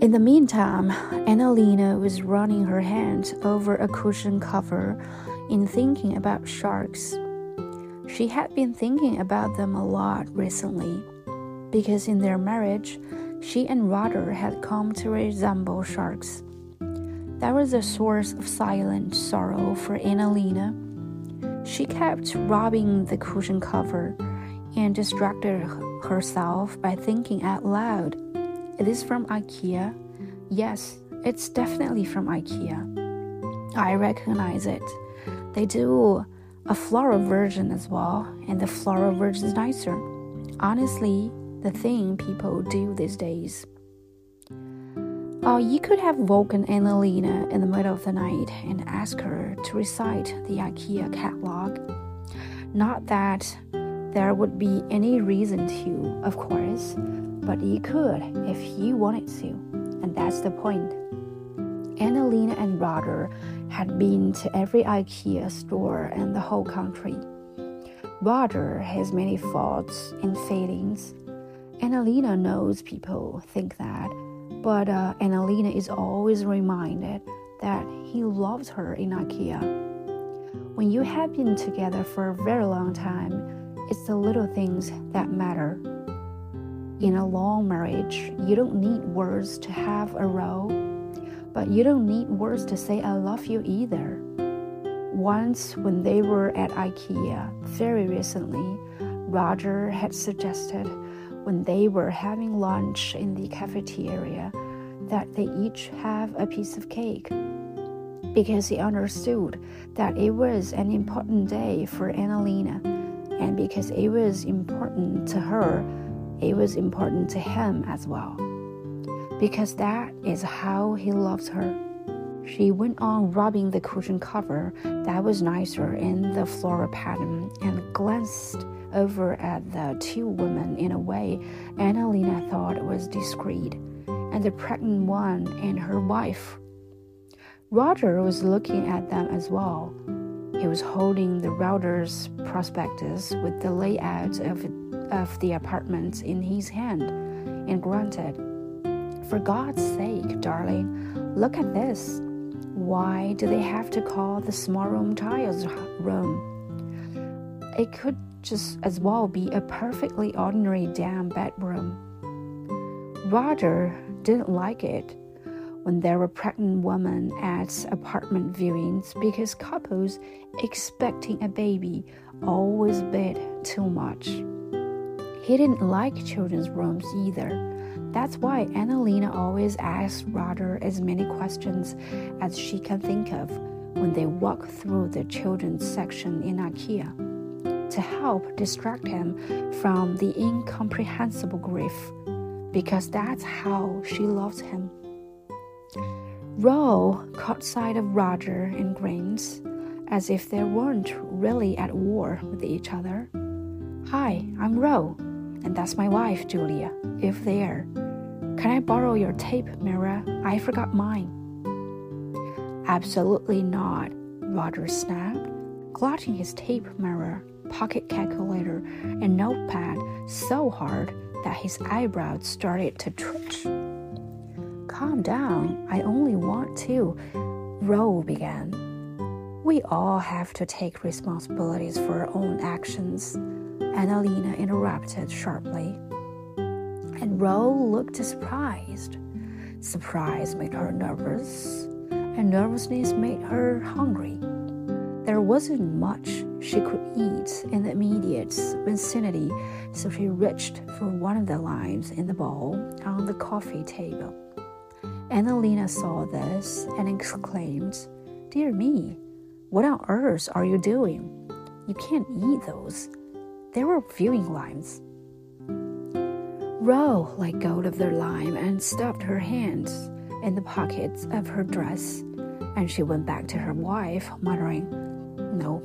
In the meantime, Anna-Lena was running her hand over a cushion cover in thinking about sharks. She had been thinking about them a lot recently, because in their marriage, she and Roger had come to resemble sharks. That was a source of silent sorrow for Anna-Lena. She kept rubbing the cushion cover and distracted herself by thinking out loud. It is from IKEA. Yes, it's definitely from IKEA. I recognize it. They do a floral version as well, and the floral version is nicer. Honestly, the thing people do these days. Oh, you could have woken Anna-Lena in the middle of the night and ask her to recite the IKEA catalog. Not that there would be any reason to, of course, but you could if you wanted to, and that's the point. Anna-Lena and Roger had been to every IKEA store in the whole country. Roger has many faults and failings. Anna-Lena knows people think that, but uh, Anna-Lena is always reminded that he loves her in IKEA. When you have been together for a very long time, it's the little things that matter. In a long marriage, you don't need words to have a row, but you don't need words to say I love you either. Once, when they were at IKEA, very recently, Roger had suggested when they were having lunch in the cafeteria that they each have a piece of cake because he understood that it was an important day for Anna-Lena and because it was important to her, it was important to him as well. Because that is how he loves her. She went on rubbing the cushion cover that was nicer in the floral pattern and glanced over at the two women in a way Anna-Lena thought was discreet, and the pregnant one and her wife. Roger was looking at them as well he was holding the realtor's prospectus with the layout of, of the apartments in his hand and grunted, For God's sake, darling, look at this. Why do they have to call the small room Tiles room? It could just as well be a perfectly ordinary damn bedroom. Roger didn't like it when there were pregnant women at apartment viewings because couples expecting a baby always bid too much. He didn't like children's rooms either. That's why Anna-Lena always asks Roger as many questions as she can think of when they walk through the children's section in IKEA to help distract him from the incomprehensible grief, because that's how she loves him. Ro caught sight of Roger and grins, as if they weren't really at war with each other. Hi, I'm Ro, and that's my wife, Julia, if there. Can I borrow your tape, measure? I forgot mine. Absolutely not, Roger snapped, clutching his tape measure, pocket calculator, and notepad so hard that his eyebrows started to twitch. Calm down. I only want to. Ro began. We all have to take responsibilities for our own actions, Anna-Lena interrupted sharply. And Ro looked surprised. Surprise made her nervous, and nervousness made her hungry. There wasn't much she could eat in the immediate vicinity, so she reached for one of the limes in the bowl on the coffee table. Anna-Lena saw this and exclaimed, Dear me, what on earth are you doing? You can't eat those. They were viewing limes. Ro let go of the lime and stuffed her hands in the pockets of her dress, and she went back to her wife, muttering, No,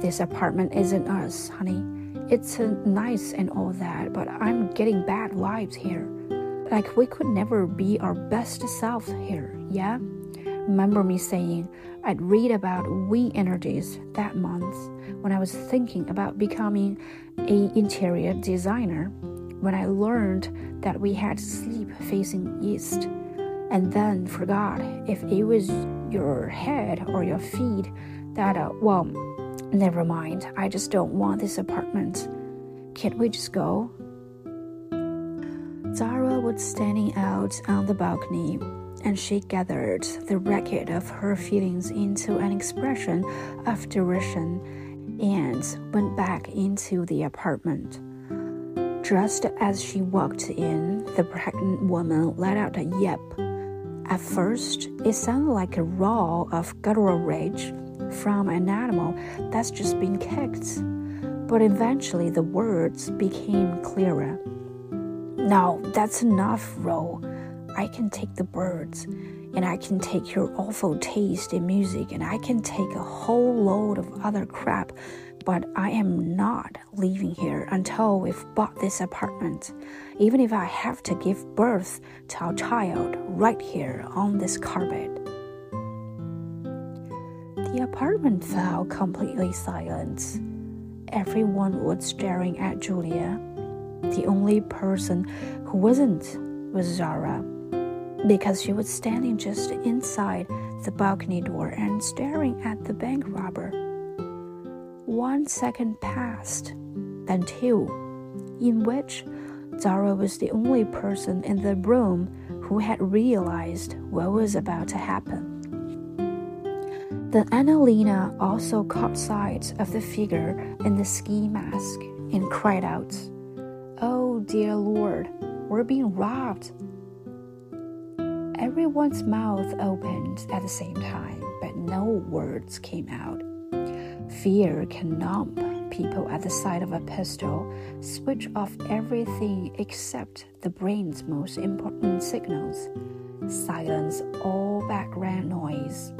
this apartment isn't us, honey. It's nice and all that, but I'm getting bad vibes here. Like we could never be our best self here, yeah? Remember me saying I'd read about we energies that month when I was thinking about becoming a interior designer. When I learned that we had sleep facing east, and then forgot if it was your head or your feet that, uh, well, never mind. I just don't want this apartment. Can't we just go? Zara was standing out on the balcony and she gathered the record of her feelings into an expression of derision and went back into the apartment. Just as she walked in, the pregnant woman let out a yelp. At first, it sounded like a roar of guttural rage from an animal that's just been kicked, but eventually the words became clearer. Now that's enough, Ro. I can take the birds, and I can take your awful taste in music, and I can take a whole load of other crap, but I am not leaving here until we've bought this apartment, even if I have to give birth to our child right here on this carpet. The apartment fell completely silent. Everyone was staring at Julia. The only person who wasn't was Zara because she was standing just inside the balcony door and staring at the bank robber. One second passed, then two, in which Zara was the only person in the room who had realized what was about to happen. Then Anna-Lena also caught sight of the figure in the ski mask and cried out, dear Lord, we're being robbed. Everyone's mouth opened at the same time, but no words came out. Fear can numb people at the sight of a pistol, switch off everything except the brain's most important signals, silence all background noise.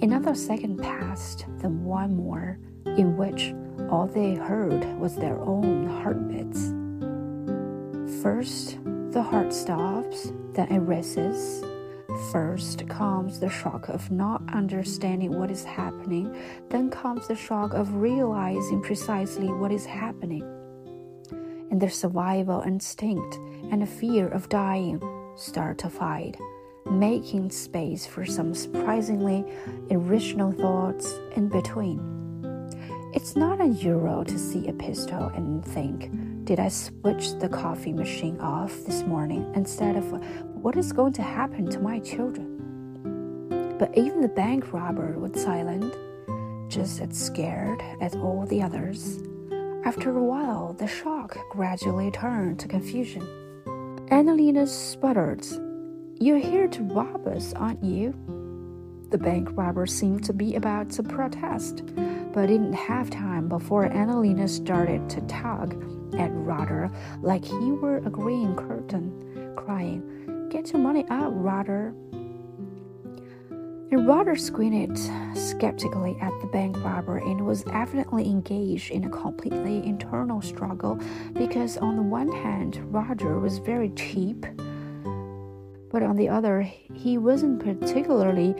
Another second passed, then one more, in which all they heard was their own heartbeats. First, the heart stops, then it races. First comes the shock of not understanding what is happening, then comes the shock of realizing precisely what is happening. And the survival instinct and the fear of dying start to fight, making space for some surprisingly original thoughts in between. It's not unusual to see a pistol and think, did I switch the coffee machine off this morning instead of what is going to happen to my children? But even the bank robber was silent, just as scared as all the others. After a while, the shock gradually turned to confusion. Anna-Lena sputtered, You're here to rob us, aren't you? The bank robber seemed to be about to protest, but didn't have time before Anna-Lena started to tug at Roger like he were a green curtain, crying, Get your money out, Roger. And Roger squinted skeptically at the bank robber and was evidently engaged in a completely internal struggle because, on the one hand, Roger was very cheap, but on the other, he wasn't particularly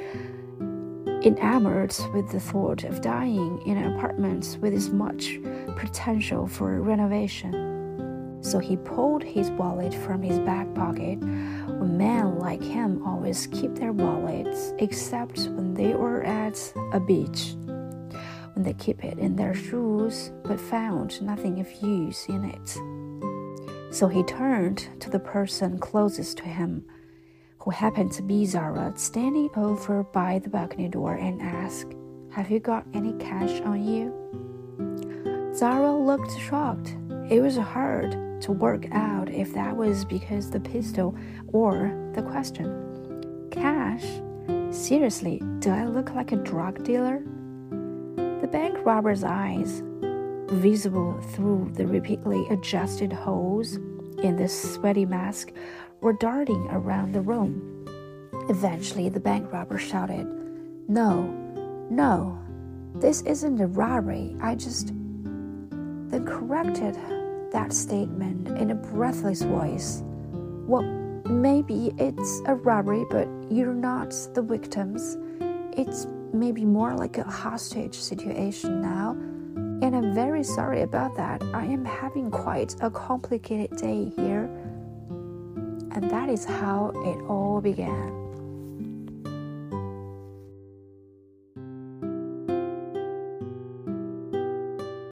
enamored with the thought of dying in an apartment with as much potential for renovation. So he pulled his wallet from his back pocket. Men like him always keep their wallets, except when they were at a beach, when they keep it in their shoes but found nothing of use in it. So he turned to the person closest to him who happened to be Zara, standing over by the balcony door and asked, Have you got any cash on you? Zara looked shocked. It was hard to work out if that was because the pistol or the question. Cash? Seriously, do I look like a drug dealer? The bank robber's eyes, visible through the repeatedly adjusted holes in the sweaty mask, were darting around the room. Eventually, the bank robber shouted, No, no, this isn't a robbery. I just. Then corrected that statement in a breathless voice. Well, maybe it's a robbery, but you're not the victims. It's maybe more like a hostage situation now. And I'm very sorry about that. I am having quite a complicated day here. And that is how it all began.